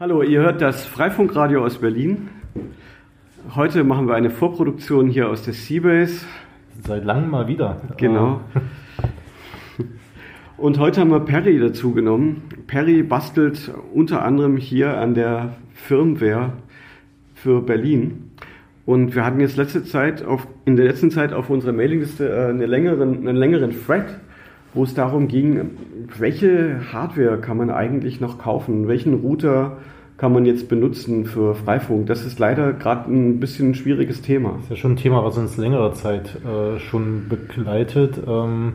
Hallo, ihr hört das Freifunkradio aus Berlin. Heute machen wir eine Vorproduktion hier aus der Seabase. Seit langem mal wieder. Genau. Und heute haben wir Perry dazu genommen. Perry bastelt unter anderem hier an der Firmware für Berlin. Und wir hatten jetzt letzte Zeit auf, in der letzten Zeit auf unserer Mailingliste äh, eine längeren, einen längeren Thread, wo es darum ging, welche Hardware kann man eigentlich noch kaufen? Welchen Router kann man jetzt benutzen für Freifunk? Das ist leider gerade ein bisschen ein schwieriges Thema. Das ist ja schon ein Thema, was uns längere Zeit äh, schon begleitet. Ähm,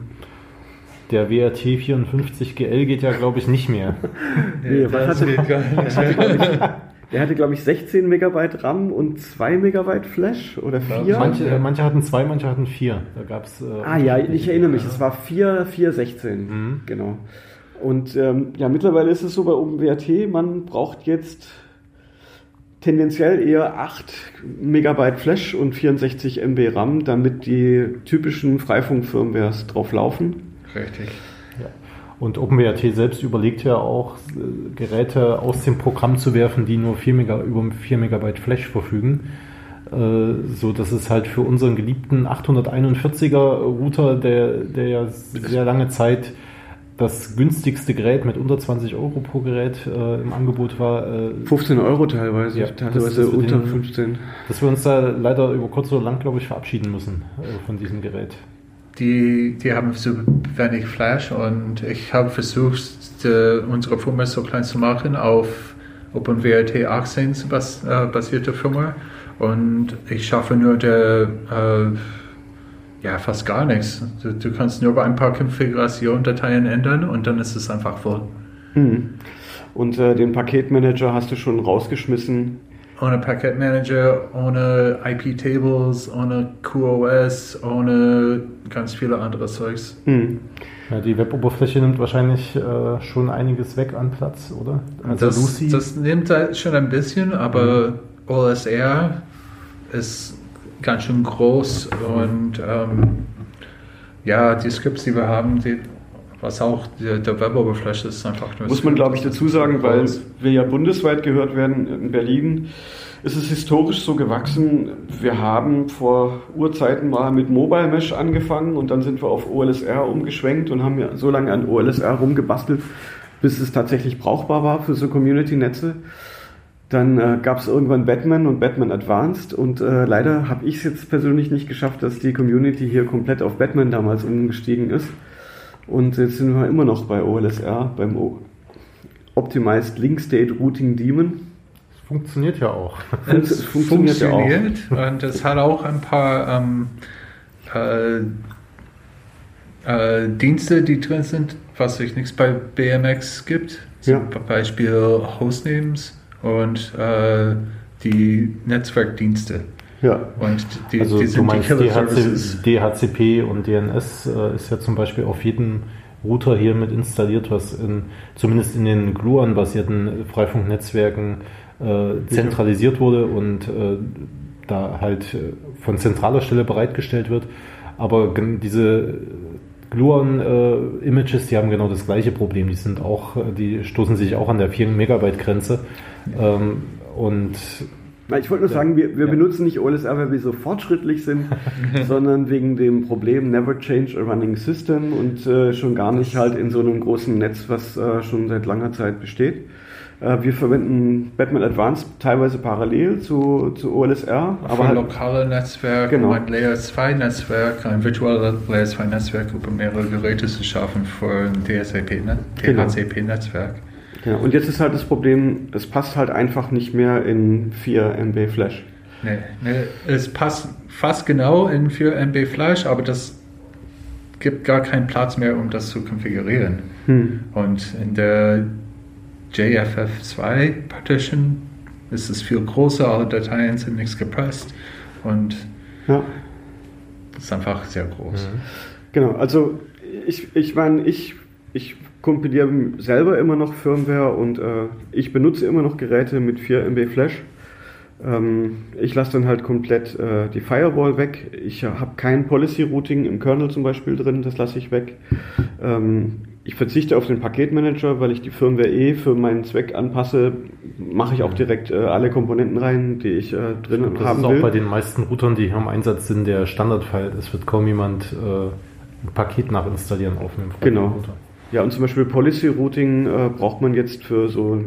der WRT 54 GL geht ja, glaube ich, nicht mehr. nee, was hatte, was hatte, der hatte, glaube ich, 16 Megabyte RAM und 2 Megabyte Flash oder 4. Manche, äh, manche hatten 2, manche hatten 4. Da gab's, äh, ah ja, ich erinnere mich, es war 4, 4, 16. Mhm. Genau. Und ähm, ja, mittlerweile ist es so bei OpenWrt, man braucht jetzt tendenziell eher 8 Megabyte Flash und 64 MB RAM, damit die typischen Freifunk-Firmwares drauf laufen. Richtig. Und OpenWrt selbst überlegt ja auch, äh, Geräte aus dem Programm zu werfen, die nur 4 Mega, über 4 Megabyte Flash verfügen. Äh, so dass es halt für unseren geliebten 841er Router, der, der ja sehr lange Zeit das günstigste Gerät mit unter 20 Euro pro Gerät äh, im Angebot war. Äh, 15 Euro teilweise, ja, teilweise unter den, 15. Dass wir uns da leider über kurz oder lang, glaube ich, verabschieden müssen äh, von diesem Gerät. Die, die haben so wenig Flash und ich habe versucht, unsere Firma so klein zu machen auf OpenWRT 18 bas, äh, basierte Firma und ich schaffe nur der äh, ja, fast gar nichts. Du, du, kannst nur bei ein paar Konfigurationsdateien ändern und dann ist es einfach voll. Hm. Und äh, den Paketmanager hast du schon rausgeschmissen? Ohne Paketmanager, ohne IP-Tables, ohne QoS, ohne ganz viele andere Zeugs. Hm. Ja, die Web-Oberfläche nimmt wahrscheinlich äh, schon einiges weg an Platz, oder? Also das, Lucy. das nimmt halt schon ein bisschen, aber mhm. OSR ist ganz schön groß und ähm, ja, die Scripts, die wir haben, die, was auch der, der Web-Oberfläche ist, einfach nur. Muss man, glaube ich, dazu sagen, weil wir ja bundesweit gehört werden in Berlin. ist Es historisch so gewachsen. Wir haben vor Urzeiten mal mit Mobile Mesh angefangen und dann sind wir auf OLSR umgeschwenkt und haben ja so lange an OLSR rumgebastelt, bis es tatsächlich brauchbar war für so Community-Netze. Dann äh, gab es irgendwann Batman und Batman Advanced und äh, leider habe ich es jetzt persönlich nicht geschafft, dass die Community hier komplett auf Batman damals umgestiegen ist. Und jetzt sind wir immer noch bei OLSR, beim o Optimized Link State Routing Daemon. Das funktioniert ja auch. Es funktioniert, funktioniert ja auch. und es hat auch ein paar ähm, äh, äh, Dienste, die drin sind, was sich nichts bei BMX gibt. Zum ja. Beispiel Hostnames und äh, die Netzwerkdienste. Ja. Und die, also die du meinst die DHC, DHCP und DNS äh, ist ja zum Beispiel auf jedem Router hier mit installiert, was in, zumindest in den Gluon-basierten Freifunknetzwerken äh, zentralisiert wurde und äh, da halt äh, von zentraler Stelle bereitgestellt wird. Aber diese Gluon-Images, äh, die haben genau das gleiche Problem. Die sind auch, äh, die stoßen sich auch an der 4 Megabyte Grenze. Ähm, und ich wollte nur sagen, wir, wir ja. benutzen nicht OLSR, weil wir so fortschrittlich sind, sondern wegen dem Problem Never Change a Running System und äh, schon gar nicht halt in so einem großen Netz, was äh, schon seit langer Zeit besteht. Äh, wir verwenden Batman Advanced teilweise parallel zu, zu OLSR. Für aber halt, lokale Netzwerk, genau. ein Layer 2 Netzwerk, ein virtuelles Layer 2 Netzwerk über mehrere Geräte zu schaffen für ein DHCP-Netzwerk. Genau. Ja, und jetzt ist halt das Problem, es passt halt einfach nicht mehr in 4 MB Flash. Nee, nee, es passt fast genau in 4 MB Flash, aber das gibt gar keinen Platz mehr, um das zu konfigurieren. Hm. Und in der JFF2 Partition ist es viel größer, alle Dateien sind nichts gepresst und ja. ist einfach sehr groß. Mhm. Genau, also ich, ich meine, ich, ich kompiliere selber immer noch Firmware und äh, ich benutze immer noch Geräte mit 4 MB Flash. Ähm, ich lasse dann halt komplett äh, die Firewall weg. Ich habe kein Policy Routing im Kernel zum Beispiel drin, das lasse ich weg. Ähm, ich verzichte auf den Paketmanager, weil ich die Firmware eh für meinen Zweck anpasse, mache ich auch direkt äh, alle Komponenten rein, die ich äh, drin das haben ist will. auch bei den meisten Routern, die hier im Einsatz sind, der Standardfall. Es wird kaum jemand äh, ein Paket nachinstallieren auf einem Genau. Router. Ja, und zum Beispiel Policy Routing äh, braucht man jetzt für so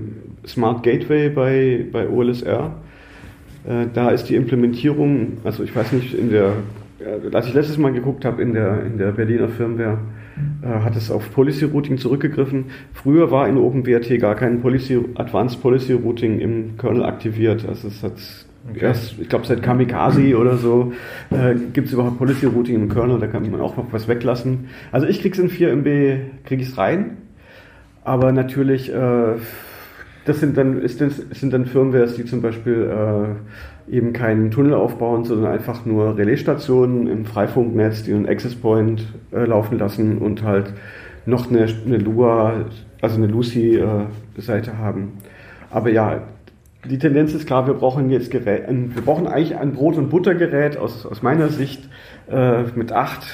Smart Gateway bei, bei OLSR. Äh, da ist die Implementierung, also ich weiß nicht, in der, äh, als ich letztes Mal geguckt habe in der, in der Berliner Firmware, äh, hat es auf Policy Routing zurückgegriffen. Früher war in OpenWrt gar kein Policy, Advanced Policy Routing im Kernel aktiviert. Also es hat Okay. erst, ich glaube seit Kamikaze oder so, äh, gibt es überhaupt Policy Routing im Kernel, da kann man auch noch was weglassen. Also ich krieg's in 4 MB, krieg ich's rein, aber natürlich, äh, das sind dann, ist das, sind dann Firmwares, die zum Beispiel äh, eben keinen Tunnel aufbauen, sondern einfach nur Relaisstationen im Freifunknetz, die einen Access Point äh, laufen lassen und halt noch eine, eine Lua, also eine Lucy-Seite haben. Aber ja, die Tendenz ist klar, wir brauchen jetzt Gerät, ein, wir brauchen eigentlich ein Brot- und Buttergerät aus, aus meiner Sicht äh, mit 8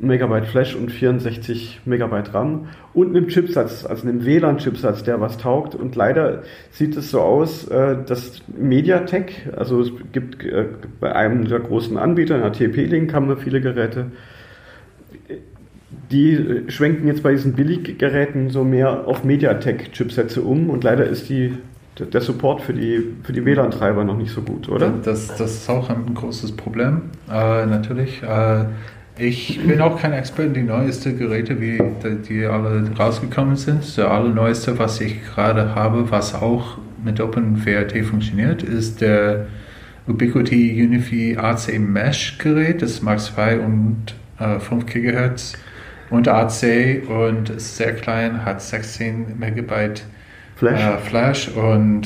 Megabyte Flash und 64 Megabyte RAM und einem Chipsatz, also einem WLAN-Chipsatz, der was taugt. Und leider sieht es so aus, äh, dass MediaTek, also es gibt äh, bei einem der großen Anbieter, einer TP-Link, haben wir viele Geräte, die schwenken jetzt bei diesen Billiggeräten so mehr auf MediaTek-Chipsätze um und leider ist die, der- Support für die, für die WLAN-Treiber noch nicht so gut, oder? Das, das ist auch ein großes Problem, äh, natürlich. Äh, ich bin auch kein Experte. Die neuesten Geräte, wie die, alle rausgekommen sind, der allerneueste, was ich gerade habe, was auch mit OpenWrt funktioniert, ist der Ubiquiti Unify AC Mesh Gerät. Das mag 2 und äh, 5 GHz und AC und ist sehr klein, hat 16 Megabyte Flash? äh, Flash und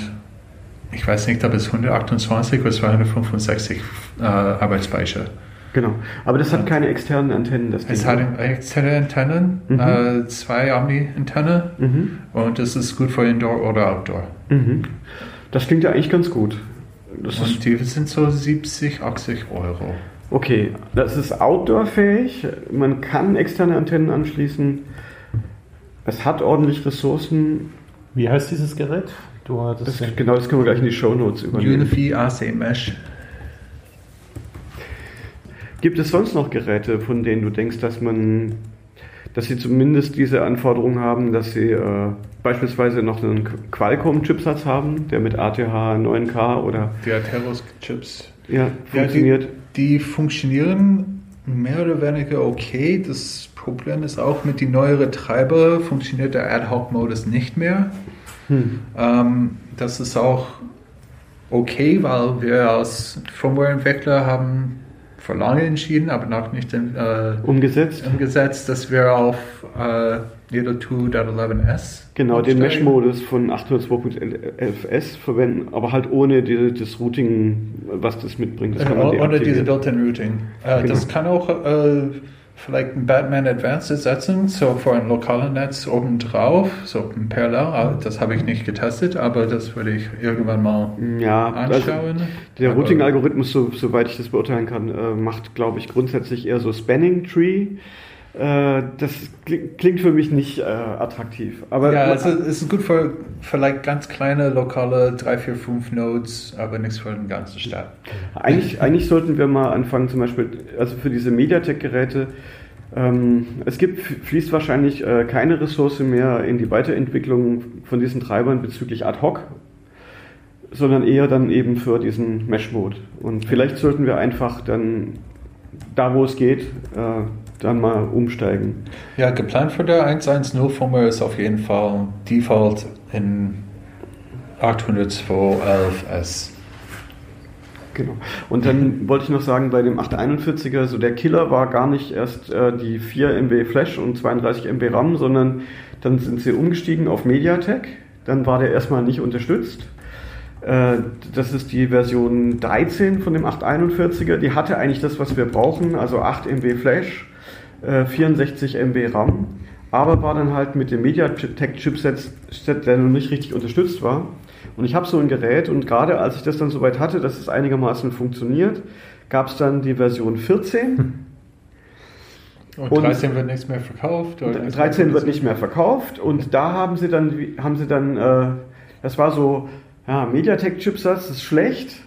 ich weiß nicht, ob es 128 oder 265 äh, Arbeitsspeicher. Genau. Aber das hat keine externen Antennen, das Es Ding. hat externe Antennen, Mhm. äh, zwei Omni-Antenne Mhm. und es ist gut für Indoor oder Outdoor. Mhm. Das klingt ja eigentlich ganz gut. Das Und die sind so 70, 80 Euro. okay, das ist outdoor-fähig. Man kann externe Antennen anschließen. Es hat ordentlich Ressourcen. Wie heißt dieses Gerät? Du hattest Das, den- genau, das können wir gleich in die Shownotes übernehmen. Unify AC Mesh. Gibt es sonst noch Geräte, von denen du denkst, dass man, dass sie zumindest diese Anforderungen haben, dass sie äh, beispielsweise noch einen Qualcomm-Chipsatz haben, der mit ATH 9K oder Die Atheros-Chips. ja, Ja, funktioniert? die, die funktionieren mehr oder weniger okay. Das Problem ist auch mit den neueren Treiber funktioniert der Ad-Hoc-Modus nicht mehr. Hm. Ähm, das ist auch okay, weil wir als Firmware-Entwickler haben vor lange entschieden, aber noch nicht äh, Umgesetzt? umgesetzt, dass wir auf äh, Needle 2.11s Genau, den. Mesh-Modus von 802.11s verwenden, aber halt ohne die, das Routing, was das mitbringt. Das kann man Oder diese deaktivieren. Built-in Routing. Äh, Genau. Das kann auch äh, vielleicht ein Batman Advanced ersetzen, so für ein lokales Netz obendrauf, so ein Parallel. Äh, Das habe ich nicht getestet, aber das würde ich irgendwann mal Ja, also anschauen. der Aber- Routing-Algorithmus, so, soweit ich das beurteilen kann, äh, macht, glaube ich, grundsätzlich eher so Spanning Tree. Äh, das klingt, für mich nicht äh, attraktiv. Aber Ja, es ist, gut für vielleicht ganz kleine lokale 3, 4, 5 Nodes, aber nichts für den ganzen Stadt. Eigentlich, eigentlich sollten wir mal anfangen, zum Beispiel, also für diese MediaTek-Geräte, ähm, es gibt, fließt wahrscheinlich äh, keine Ressource mehr in die Weiterentwicklung von diesen Treibern bezüglich ad hoc, sondern eher dann eben für diesen Mesh-Mode. Und vielleicht sollten wir einfach dann, da wo es geht, äh, dann mal umsteigen. Ja, geplant für der 1.1.0 Firmware ist auf jeden Fall Default in 802.11s. Genau. Und dann wollte ich noch sagen, bei dem 841er, so der Killer war gar nicht erst äh, die 4 MB Flash und 32 MB RAM, sondern dann sind sie umgestiegen auf MediaTek. Dann war der erstmal nicht unterstützt. Äh, das ist die Version 13 von dem 841er. Die hatte eigentlich das, was wir brauchen, also 8 MB Flash, äh, 64 MB RAM, aber war dann halt mit dem MediaTek-Chipset, der noch nicht richtig unterstützt war. Und ich habe so ein Gerät und gerade als ich das dann soweit hatte, dass es einigermaßen funktioniert, gab es dann die Version 14. Und 13 wird nichts mehr verkauft? Oder 13 wird nicht mehr verkauft und da haben sie dann, haben sie dann, äh, das war so, ja, MediaTek-Chipsatz ist schlecht,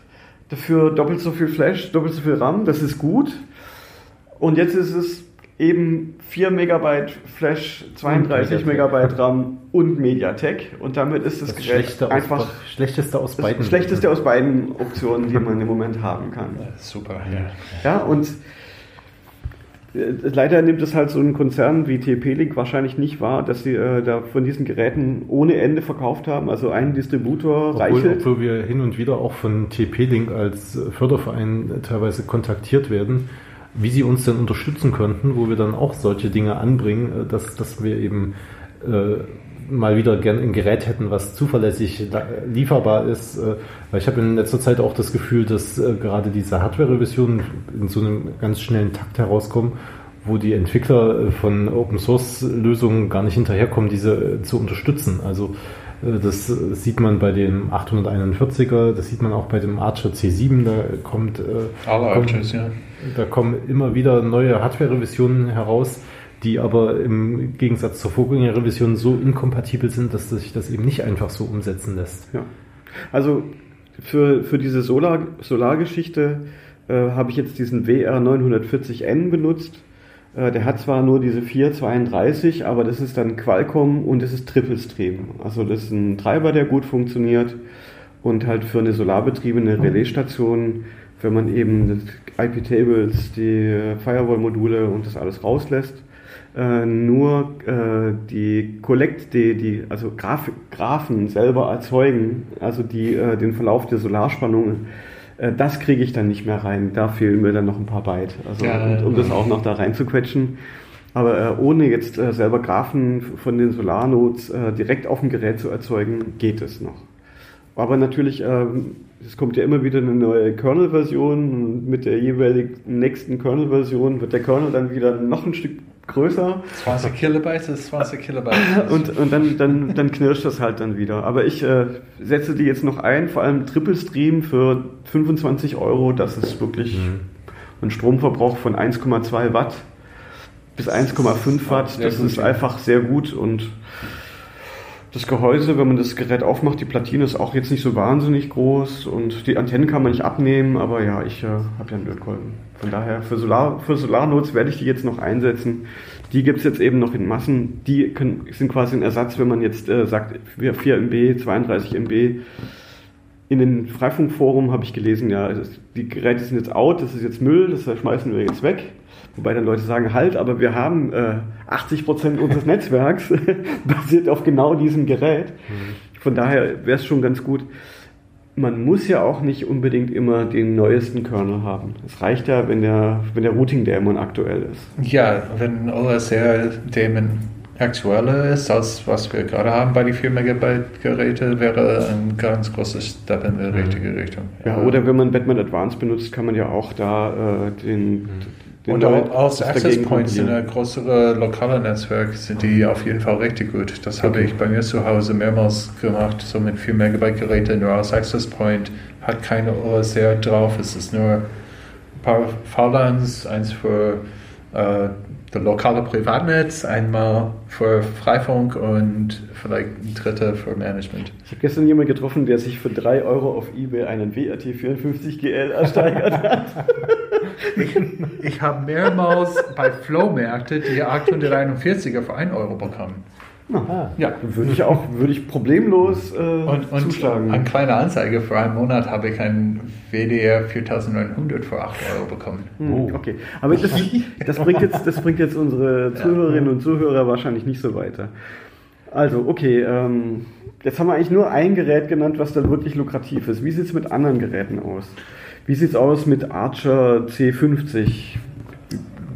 dafür doppelt so viel Flash, doppelt so viel RAM, das ist gut. Und jetzt ist es eben 4 Megabyte Flash, 32 Megabyte RAM und MediaTek und damit ist das, das Gerät einfach aus, schlechteste aus beiden. Schlechteste aus beiden Optionen, die man im Moment haben kann. Ja, super. Ja, ja und äh, Leider nimmt es halt so ein Konzern wie TP-Link wahrscheinlich nicht wahr, dass sie äh, da von diesen Geräten ohne Ende verkauft haben. Also ein Distributor obwohl, reicht. Obwohl wir hin und wieder auch von TP-Link als Förderverein teilweise kontaktiert werden, wie sie uns denn unterstützen könnten, wo wir dann auch solche Dinge anbringen, äh, dass, dass wir eben äh, mal wieder gern ein Gerät hätten, was zuverlässig lieferbar ist. Äh, weil ich habe in letzter Zeit auch das Gefühl, dass äh, gerade diese Hardware-Revisionen in so einem ganz schnellen Takt herauskommen, wo die Entwickler von Open Source Lösungen gar nicht hinterherkommen, diese zu unterstützen. Also das sieht man bei dem 841er, das sieht man auch bei dem Archer C7, da kommt, Alle kommt, Archers, ja. da kommen immer wieder neue Hardware-Revisionen heraus, die aber im Gegensatz zur Vorgängerrevision so inkompatibel sind, dass sich das eben nicht einfach so umsetzen lässt. Ja. Also für, für diese Solar, Solargeschichte äh, habe ich jetzt diesen WR940N benutzt. Äh, der hat zwar nur diese 432, aber das ist dann Qualcomm und das ist Triple Stream. Also das ist ein Treiber, der gut funktioniert und halt für eine solarbetriebene Relaisstation, wenn man eben IP-Tables, die Firewall-Module und das alles rauslässt, äh, nur äh, die Collect, die, die also Graf, Graphen selber erzeugen, also die den Verlauf der Solarspannung, äh, das kriege ich dann nicht mehr rein. Da fehlen mir dann noch ein paar Byte, also ja, und, um das auch noch da rein zu quetschen. Aber äh, ohne jetzt äh, selber Graphen von den Solarnodes äh, direkt auf dem Gerät zu erzeugen, geht es noch. Aber natürlich, ähm, es kommt ja immer wieder eine neue Kernel-Version und mit der jeweiligen nächsten Kernel-Version wird der Kernel dann wieder noch ein Stück größer. 20 Kilobyte ist 20 Kilobyte. Und, und dann, dann, dann knirscht das halt dann wieder. Aber ich äh, setze die jetzt noch ein, vor allem Triple Stream für 25 Euro. Das ist wirklich mhm. ein Stromverbrauch von 1,2 Watt bis 1,5 Watt. Das ist einfach sehr gut und das Gehäuse, wenn man das Gerät aufmacht, die Platine ist auch jetzt nicht so wahnsinnig groß und die Antennen kann man nicht abnehmen, aber ja, ich äh, habe ja einen Lötkolben. Von daher, für, Solar, für Solarnodes werde ich die jetzt noch einsetzen. Die gibt es jetzt eben noch in Massen. Die können, sind quasi ein Ersatz, wenn man jetzt äh, sagt, 4 MB, 32 MB. In den Freifunkforum habe ich gelesen, ja, die Geräte sind jetzt out, das ist jetzt Müll, das schmeißen wir jetzt weg. Wobei dann Leute sagen, halt, aber wir haben äh, 80 Prozent unseres Netzwerks basiert auf genau diesem Gerät. Mhm. Von daher wäre es schon ganz gut. Man muss ja auch nicht unbedingt immer den neuesten Kernel haben. Es reicht ja, wenn der, wenn der Routing-Daemon aktuell ist. Ja, wenn OSR-Daemon aktueller ist, als was wir gerade haben bei den 4 Megabyte Geräte, wäre ein ganz großes Step in die richtige Richtung. Ja, oder wenn man Batman Advanced benutzt, kann man ja auch da äh, den, mhm und auch aus Access Points in einem größeren lokalen Netzwerk sind die auf jeden Fall richtig gut. Das okay. habe ich bei mir zu Hause mehrmals gemacht, so mit 4 Megabyte Geräte nur aus Access Point. Hat keine OSR drauf, es ist nur ein paar VLANs, eins für äh, das lokale Privatnetz, einmal für Freifunk und vielleicht ein dritter für Management. Ich habe gestern jemanden getroffen, der sich für 3 Euro auf Ebay einen WRT54GL ersteigert hat. ich, ich habe mehrmals bei Flohmärkte die 841er für 1 Euro bekommen. Aha. Ja, würde ich auch würde ich problemlos äh, und, und zuschlagen. Eine kleine Anzeige für einen Monat habe ich einen WDR 4900 für 8 Euro bekommen. Hm, oh. Okay, aber das, das, bringt jetzt, das bringt jetzt unsere Zuhörerinnen und Zuhörer wahrscheinlich nicht so weiter. Also, okay, ähm, jetzt haben wir eigentlich nur ein Gerät genannt, was dann wirklich lukrativ ist. Wie sieht es mit anderen Geräten aus? Wie sieht es aus mit Archer C50?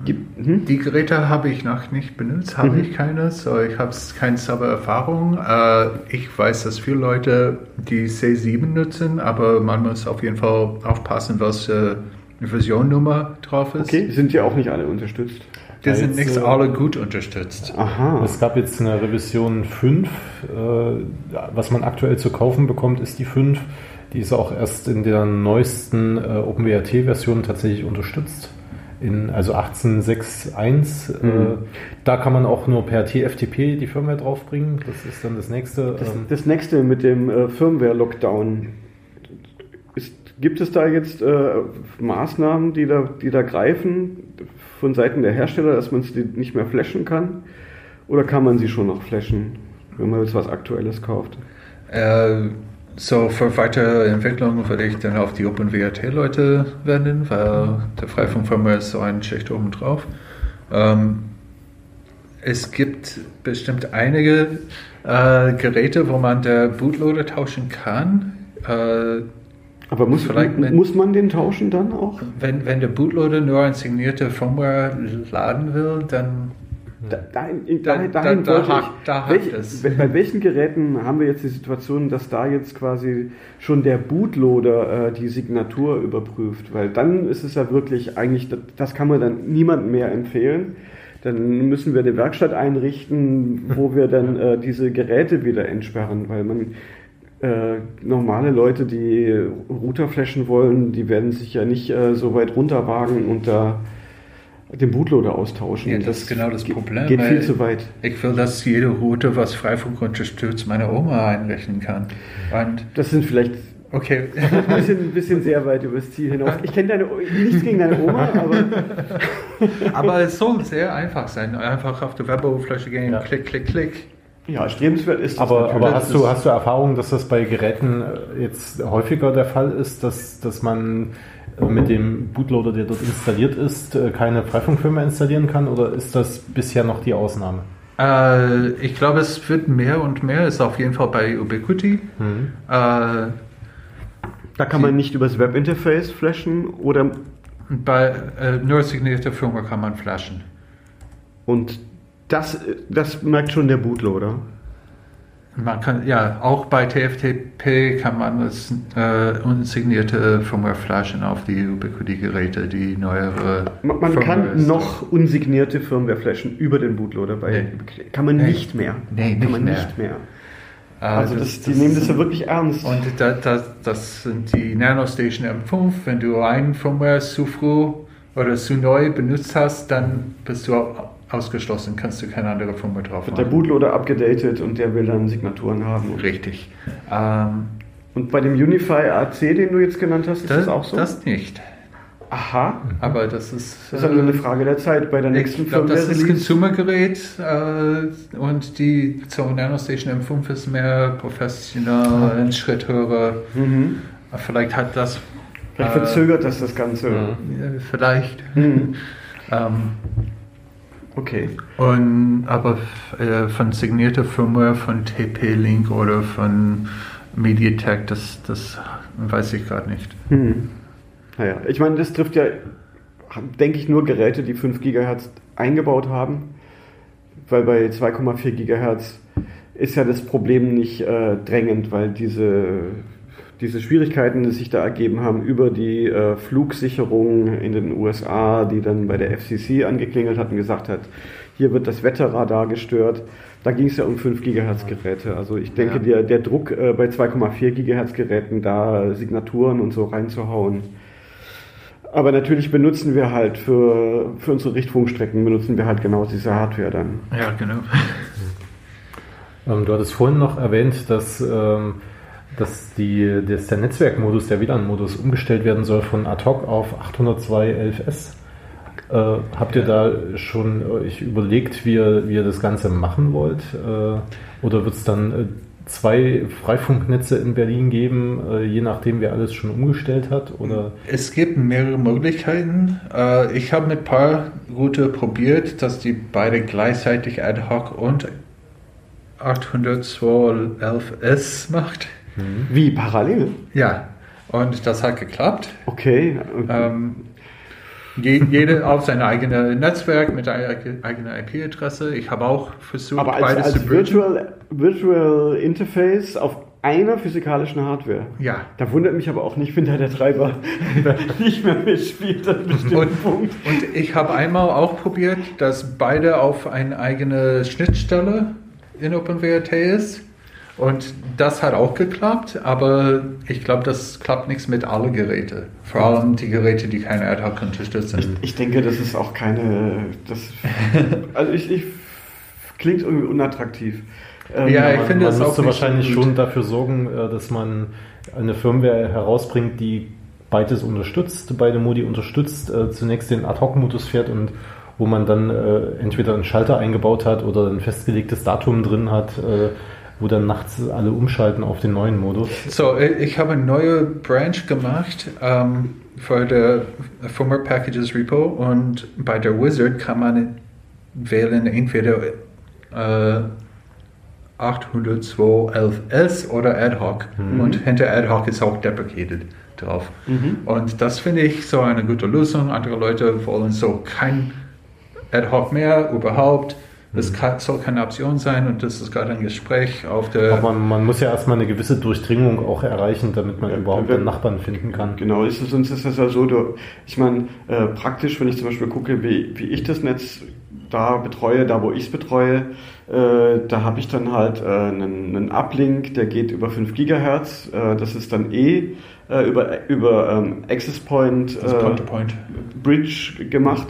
Hm? Die Geräte habe ich noch nicht benutzt, habe mhm. ich keine, so ich habe keine Server-Erfahrung. Äh, ich weiß, dass viele Leute die C7 nutzen, aber man muss auf jeden Fall aufpassen, was äh, eine Versionnummer drauf ist. Okay, sind ja auch nicht alle unterstützt. Die sind nicht äh, alle gut unterstützt. Aha. Es gab jetzt eine Revision 5. was man aktuell zu kaufen bekommt, ist die 5. Die ist auch erst in der neuesten OpenWRT-Version tatsächlich unterstützt in, also 18.6.1. Mhm. Äh, da kann man auch nur per TFTP die Firmware draufbringen. Das ist dann das nächste. Das, ähm, das nächste mit dem äh, Firmware-Lockdown. Gibt es da jetzt äh, Maßnahmen, die da, die da greifen von Seiten der Hersteller, dass man sie nicht mehr flashen kann? Oder kann man sie schon noch flashen, wenn man jetzt was Aktuelles kauft? Äh, so, für weitere Entwicklung würde ich dann auf die OpenWRT-Leute wenden, weil der Freifunk-Firmware ist so ein Schicht oben drauf. Ähm, es gibt bestimmt einige äh, Geräte, wo man der Bootloader tauschen kann. Äh, aber muss, muss man den tauschen dann auch? Wenn, wenn der Bootloader nur ein signierte Firmware laden will, dann da, dahin, da, dahin da, da, ich, da welch, bei welchen Geräten haben wir jetzt die Situation, dass da jetzt quasi schon der Bootloader äh, die Signatur überprüft? Weil dann ist es ja wirklich eigentlich, das, das kann man dann niemandem mehr empfehlen. Dann müssen wir eine Werkstatt einrichten, wo wir dann äh, diese Geräte wieder entsperren, weil man äh, normale Leute, die Router flashen wollen, die werden sich ja nicht äh, so weit runterwagen und da den Bootloader austauschen. Ja, das, das ist genau das Problem. Geht viel zu weit. Ich will, dass jede Route, was Freifunk unterstützt, meine Oma einrechnen kann. Und das sind vielleicht Okay. ein bisschen, bisschen sehr weit übers Ziel hinaus. Ich kenne deine nichts gegen deine Oma, aber. aber es soll sehr einfach sein. Einfach auf der Weboberfläche gehen, ja. klick, klick, klick. Ja, strebenswert ist das. Aber, aber hast, du, hast du Erfahrung, dass das bei Geräten äh, jetzt häufiger der Fall ist, dass, dass man mit dem Bootloader, der dort installiert ist, äh, keine Freifunkfirma installieren kann? Oder ist das bisher noch die Ausnahme? Äh, ich glaube, es wird mehr und mehr. Ist auf jeden Fall bei Ubiquiti. Mhm. Äh, da kann man nicht übers Webinterface flashen oder. Bei äh, nur signierter Firma kann man flashen. Und das, das merkt schon der Bootloader. Man kann, ja, auch bei TFTP kann man das äh, unsignierte Firmware flashen auf die Ubiquiti-Geräte, die neuere. Man, man kann noch unsignierte Firmware flashen über den Bootloader bei nee. Kann man nee. nicht mehr. Nee, nicht kann man mehr. nicht mehr. Ah, also das, das, die das nehmen das ja wirklich ernst. Und da, da, das sind die NanoStation M5. Wenn du ein Firmware zu früh oder zu neu benutzt hast, dann bist du ausgeschlossen, kannst du keine andere Firma drauf Wird der Bootloader abgedatet und der will dann Signaturen haben. Richtig. Ähm, und bei dem Unify AC, den du jetzt genannt hast, ist das, das auch so? Das nicht. Aha. Aber das ist. Das ist nur eine Frage der Zeit bei der nächsten Ich glaube, das ist ein Consumer-Gerät äh, und die Zone Nanostation M5 ist mehr professionell, ein Schritt höher. Mhm. Vielleicht hat das. Vielleicht äh, verzögert das das Ganze. Ja, vielleicht. Mhm. ähm, Okay. Und, aber äh, von signierter Firmware von TP-Link oder von MediaTek, das, das weiß ich gerade nicht. Hm. Naja, ich meine, das trifft ja, denke ich, nur Geräte, die 5 GHz eingebaut haben, weil bei 2,4 GHz ist ja das Problem nicht äh, drängend, weil diese diese Schwierigkeiten, die sich da ergeben haben über die äh, Flugsicherung in den USA, die dann bei der FCC angeklingelt hat und gesagt hat, hier wird das Wetterradar gestört. Da ging es ja um 5 Gigahertz Geräte. Also ich denke, ja. der, der Druck äh, bei 2,4 Gigahertz Geräten, da Signaturen und so reinzuhauen. Aber natürlich benutzen wir halt für, für unsere Richtfunkstrecken, benutzen wir halt genau diese Hardware dann. Ja, genau. Ähm, du hattest vorhin noch erwähnt, dass ähm, dass, die, dass der Netzwerkmodus, der WLAN-Modus umgestellt werden soll von ad hoc auf 802.11s. Äh, habt ihr da schon euch überlegt, wie ihr, wie ihr das Ganze machen wollt? Äh, oder wird es dann äh, zwei Freifunknetze in Berlin geben, äh, je nachdem, wer alles schon umgestellt hat? Oder? Es gibt mehrere Möglichkeiten. Äh, ich habe mit ein paar Route probiert, dass die beide gleichzeitig ad hoc und 802.11s macht. Mhm. Wie parallel? Ja, und das hat geklappt. Okay. Ähm, jede auf sein eigenes Netzwerk mit einer eigenen IP-Adresse. Ich habe auch versucht, Aber als, beides als zu Virtual, Virtual Interface auf einer physikalischen Hardware. Ja. Da wundert mich aber auch nicht, wenn da der Treiber nicht mehr mitspielt an bestimmten und, Punkt. Und ich habe einmal auch probiert, dass beide auf eine eigene Schnittstelle in OpenWrt ist. Und das hat auch geklappt, aber ich glaube, das klappt nichts mit allen Geräten. Vor allem die Geräte, die keine AdHoc unterstützen. Ich, ich denke, das ist auch keine. Das, also ich, ich klingt irgendwie unattraktiv. Ähm, ja, ich man, finde, man müsste wahrscheinlich schon dafür sorgen, äh, dass man eine Firmware herausbringt, die beides unterstützt, beide Modi unterstützt, äh, zunächst den Ad-Hoc-Modus fährt und wo man dann äh, entweder einen Schalter eingebaut hat oder ein festgelegtes Datum drin hat, äh, wo dann nachts alle umschalten auf den neuen Modus. So, ich habe eine neue Branch gemacht ähm, für der Firmware Packages Repo und bei der Wizard kann man wählen entweder äh, 802.11s oder Ad-Hoc mhm. und hinter Ad-Hoc ist auch deprecated drauf. Mhm. Und das finde ich so eine gute Lösung. Andere Leute wollen so kein Ad-Hoc mehr überhaupt. Das mhm. kann, soll keine Option sein und das ist gerade ein Gespräch auf der. Aber man, man, muss ja erstmal eine gewisse Durchdringung auch erreichen, damit man ja, überhaupt einen Nachbarn finden kann. Genau, ist es, sonst ist das ja so, du, ich meine, äh, praktisch, wenn ich zum Beispiel gucke, wie, wie ich das Netz da betreue, da wo ich es betreue, äh, da habe ich dann halt äh, einen, einen Uplink, der geht über 5 Gigahertz. Äh, das ist dann eh äh, über, über ähm, Access Point, Point, Point, Bridge gemacht.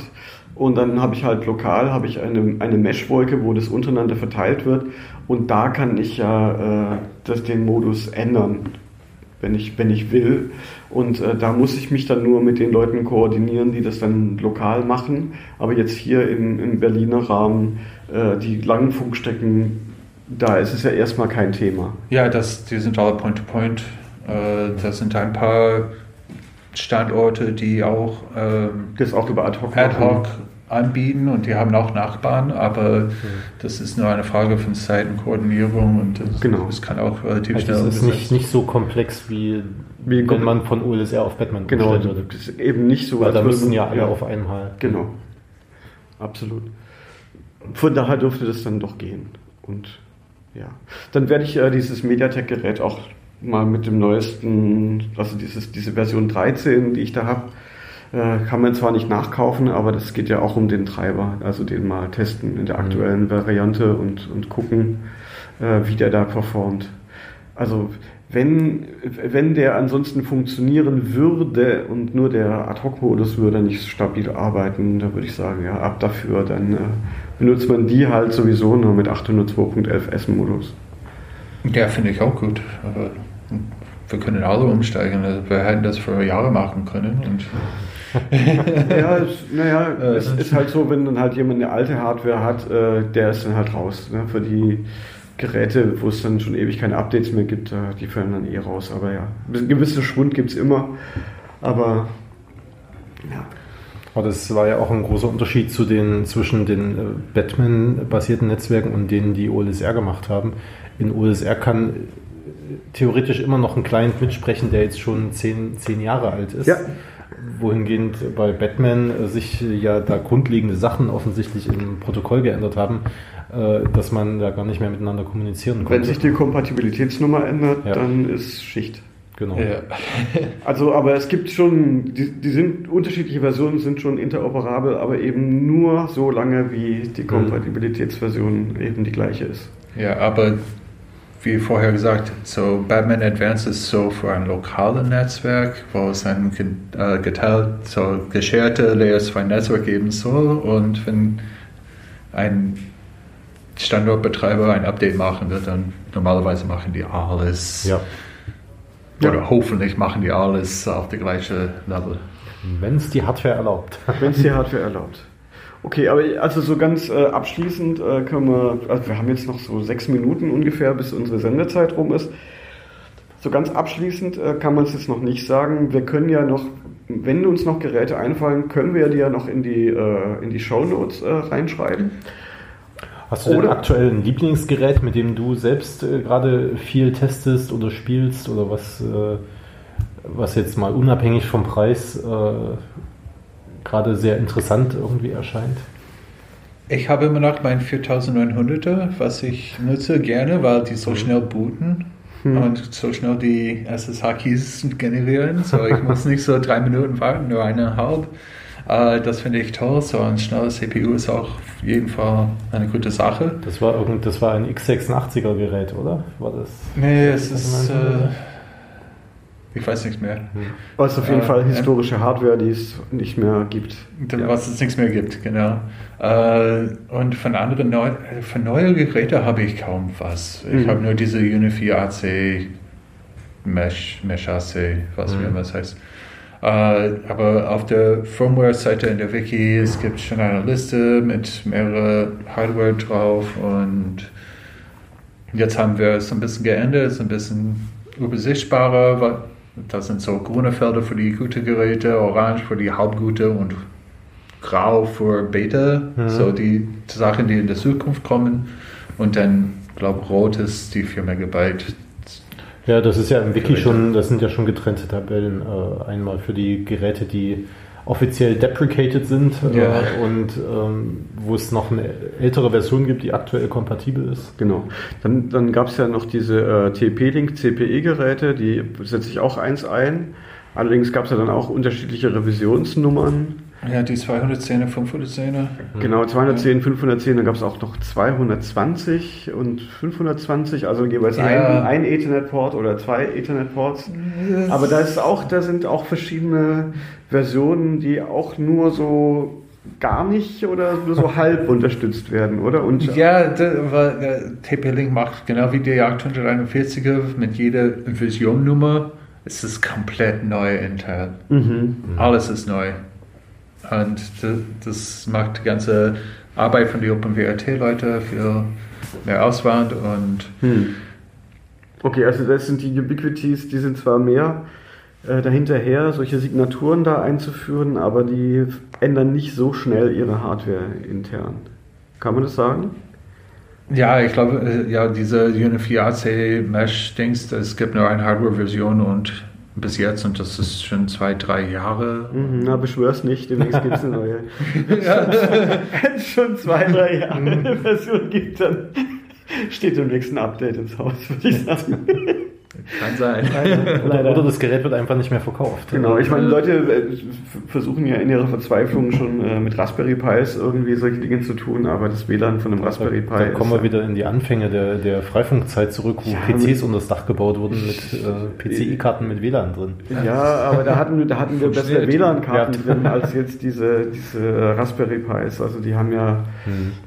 Und dann habe ich halt lokal habe ich eine, eine Mesh-Wolke, wo das untereinander verteilt wird. Und da kann ich ja das, den Modus ändern, wenn ich, wenn ich will. Und äh, da muss ich mich dann nur mit den Leuten koordinieren, die das dann lokal machen. Aber jetzt hier im, im Berliner Rahmen, äh, die langen Funkstrecken, da ist es ja erstmal kein Thema. Ja, das, die sind alle Point-to-Point. -point. Äh, das sind ein paar Standorte, die auch, ähm, das auch über Ad-Hoc Ad anbieten und die haben auch Nachbarn, aber das ist nur eine Frage von Zeitenkoordinierung und das, genau. das kann auch relativ also schnell. Das ist nicht, nicht so komplex wie, wie wenn man von OLSR auf Batman genau, würde. Das ist eben nicht so. Weil da müssen ja alle ja, auf einmal. Genau. Absolut. Von daher dürfte das dann doch gehen. Und ja. Dann werde ich äh, dieses Mediatek-Gerät auch mal mit dem neuesten, also dieses, diese Version 13, die ich da habe, äh, kann man zwar nicht nachkaufen, aber das geht ja auch um den Treiber, also den mal testen in der mhm. aktuellen Variante und, und gucken, äh, wie der da performt. Also wenn, wenn der ansonsten funktionieren würde und nur der Ad-Hoc-Modus würde nicht stabil arbeiten, da würde ich sagen, ja, ab dafür, dann äh, benutzt man die halt sowieso nur mit 802.11 S-Modus. Ja, finde ich auch gut. Aber wir können alle umsteigen. Also wir hätten das vor Jahren machen können. Und ja, es, naja, äh, es ist halt so, wenn dann halt jemand eine alte Hardware hat, äh, der ist dann halt raus. Ne? Für die Geräte, wo es dann schon ewig keine Updates mehr gibt, äh, die fallen dann eh raus. Aber ja, ein gewisser Schwund gibt es immer. Aber ja. Aber das war ja auch ein großer Unterschied zu den, zwischen den äh, Batman-basierten Netzwerken und denen, die OLSR gemacht haben. In OLSR kann theoretisch immer noch ein Client mitsprechen, der jetzt schon zehn, zehn Jahre alt ist. Ja wohingehend bei Batman sich ja da grundlegende Sachen offensichtlich im Protokoll geändert haben, äh, dass man da gar nicht mehr miteinander kommunizieren konnte. Wenn sich die Kompatibilitätsnummer ändert, ja. dann ist Schicht. Genau. Ja. also, aber es gibt schon, die, die, sind, unterschiedliche Versionen sind schon interoperabel, aber eben nur so lange, wie die mhm. Kompatibilitätsversion eben die gleiche ist. Ja, aber wie vorher gesagt, so Batman Advanced ist so für ein lokales Netzwerk, wo es ein äh, geteilt, so gescherte Layer 2 Netzwerk geben soll und wenn ein Standortbetreiber ein Update machen wird, dann normalerweise machen die alles. Ja. Oder ja. hoffentlich machen die alles auf der gleichen Level. Wenn es die Hardware erlaubt. Wenn es die Hardware erlaubt. Okay, aber also so ganz äh, abschließend äh, können wir, also wir haben jetzt noch so sechs Minuten ungefähr, bis unsere Sendezeit rum ist. So ganz abschließend äh, kann man es jetzt noch nicht sagen. Wir können ja noch, wenn uns noch Geräte einfallen, können wir die ja noch in die, äh, in die Show Notes äh, reinschreiben. Hast du oder, aktuell ein Lieblingsgerät, mit dem du selbst äh, gerade viel testest oder spielst oder was, was jetzt mal unabhängig vom Preis gerade sehr interessant irgendwie erscheint? Ich habe immer noch mein 4900er, was ich nutze gerne, weil die so mhm. schnell booten hm. und so schnell die SSH-Keys generieren. So ich muss nicht so drei Minuten warten, nur eineinhalb. Äh, das finde ich toll. So ein schnelles CPU ist auch auf jeden Fall eine gute Sache. Das war, irgend, das war ein x86er Gerät, oder? War das? Nee, es ist. Äh, ich weiß nicht mehr. Was auf jeden Äh, Fall ja. historische Hardware, die es nicht mehr gibt. Was es nichts mehr gibt, genau. Äh, und von anderen neu, äh, von neuen Geräten habe ich kaum was. Ich Mhm. habe nur diese Unify AC Mesh, Mesh AC, was wie Mhm. immer es heißt. Äh, aber auf der Firmware-Seite in der Wiki, es gibt schon eine Liste mit mehrere Hardware drauf und jetzt haben wir es ein bisschen geändert, es ist ein bisschen übersichtbarer, das sind so grüne Felder für die gute Geräte, orange für die halbgute und grau für Beta, Mhm. so die Sachen, die in der Zukunft kommen. Und dann, glaube rot ist die 4 Megabyte. Ja, das ist ja im Wiki Geräte. schon, das sind ja schon getrennte Tabellen. Äh, einmal für die Geräte, die offiziell deprecated sind äh, Ja. und ähm, wo es noch eine ältere Version gibt, die aktuell kompatibel ist. Genau. Dann, dann gab es ja noch diese äh, TP-Link CPE-Geräte, die setze ich auch eins ein. Allerdings gab es ja dann auch unterschiedliche Revisionsnummern. Ja, die 210er, 510er. Genau, 210, 510, dann gab es auch noch 220 und 520, also jeweils Ja. ein, ein Ethernet-Port oder zwei Ethernet-Ports. Aber da ist auch, da sind auch verschiedene Versionen, die auch nur so gar nicht oder nur so halb unterstützt werden, oder? Und Ja, äh, TP-Link macht genau wie die 841er mit jeder Visionnummer. Es ist komplett neu intern. Mhm. Alles ist neu. Und das, macht die ganze Arbeit von den OpenWRT-Leuten viel mehr Auswand und Hm. Okay, also das sind die Ubiquities, die sind zwar mehr äh, dahinterher, solche Signaturen da einzuführen, aber die ändern nicht so schnell ihre Hardware intern. Kann man das sagen? ja, ich glaube, äh, ja, diese Unify AC Mesh Dings, es gibt nur eine Hardware-Version und bis jetzt, und das ist schon zwei, drei Jahre. Mhm, na, beschwör's nicht, demnächst gibt es eine neue. Wenn es schon zwei, drei Jahre eine Version gibt, dann steht im nächsten Update ins Haus, würde ich sagen. Kann sein. Oder, oder das Gerät wird einfach nicht mehr verkauft. Genau, ich meine, Leute äh, versuchen ja in ihrer Verzweiflung schon äh, mit Raspberry Pis irgendwie solche Dinge zu tun, aber das WLAN von einem Raspberry Pi Da ist kommen wir wieder in die Anfänge der, der Freifunkzeit zurück, wo Ja, PCs mit- unter das Dach gebaut wurden mit äh, PCI-Karten mit WLAN drin. Ja, aber da hatten, wir- da hatten wir bessere. WLAN-Karten Ja. drin als jetzt diese, diese Raspberry Pis. Also die haben ja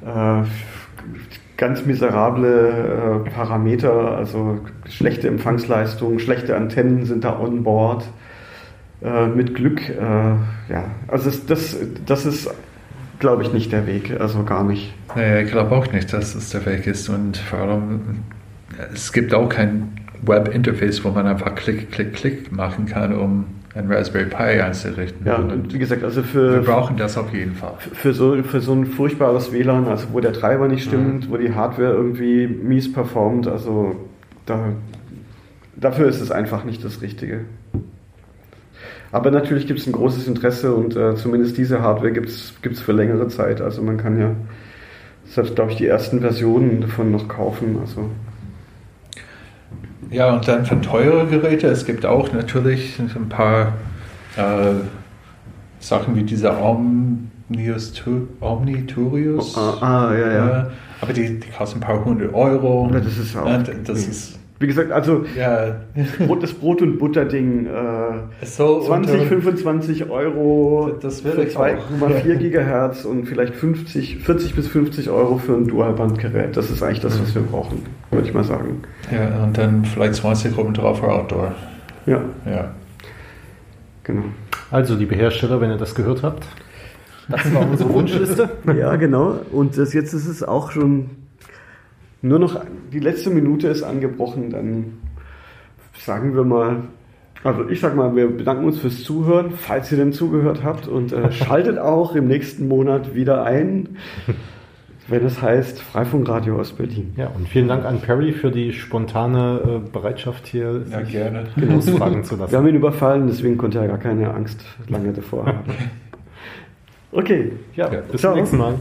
äh, ganz miserable äh, Parameter, also schlechte Empfangsleistung, schlechte Antennen sind da on board. Äh, mit Glück, äh, ja, also das, das, das ist, glaube ich, nicht der Weg, also gar nicht. Nee, ich glaube auch nicht, dass es der Weg ist. Und vor allem, es gibt auch kein Web-Interface, wo man einfach Klick, Klick, Klick machen kann, um ein Raspberry Pi einzurichten. Ja, und wie gesagt, also wir für, brauchen das auf jeden Fall. für, so, für so ein furchtbares WLAN, also wo der Treiber nicht stimmt, wo die Hardware irgendwie mies performt, also da, dafür ist es einfach nicht das Richtige. Aber natürlich gibt es ein großes Interesse und äh, zumindest diese Hardware gibt es für längere Zeit. Also man kann ja selbst, glaube ich, die ersten Versionen davon noch kaufen. Also Ja, und dann für teure Geräte, es gibt auch natürlich ein paar äh, Sachen wie dieser Omnius, Tu- Omniturius. ah, ah, ja, ja. Äh, aber die, die kosten ein paar hundert Euro. Ja, das ist auch- Und das ist, Wie gesagt, also ja, Brot, das Brot- und Butter-Ding. Äh, so 20, unter- 25 Euro Das will für ich auch. 2,4 Gigahertz und vielleicht 50, 40 bis 50 Euro für ein Dualbandgerät. Das ist eigentlich das, was wir brauchen, würde ich mal sagen. Ja, und dann vielleicht 20 oben drauf für Outdoor. Ja, Ja. genau. Also, liebe Hersteller, wenn ihr das gehört habt, das war unsere Wunschliste. Ja, genau. Und das, jetzt ist es auch schon nur noch die letzte Minute ist angebrochen. Dann sagen wir mal, also ich sag mal, wir bedanken uns fürs Zuhören, falls ihr denn zugehört habt und äh, schaltet auch im nächsten Monat wieder ein, wenn es heißt Freifunkradio aus Berlin. Ja, und vielen Dank an Perry für die spontane äh, Bereitschaft hier, Ja, sich gerne. ausfragen zu Wir lassen. haben ihn überfallen, deswegen konnte er gar keine Angst lange davor haben. Okay, Ja, Ja. bis zum nächsten Mal.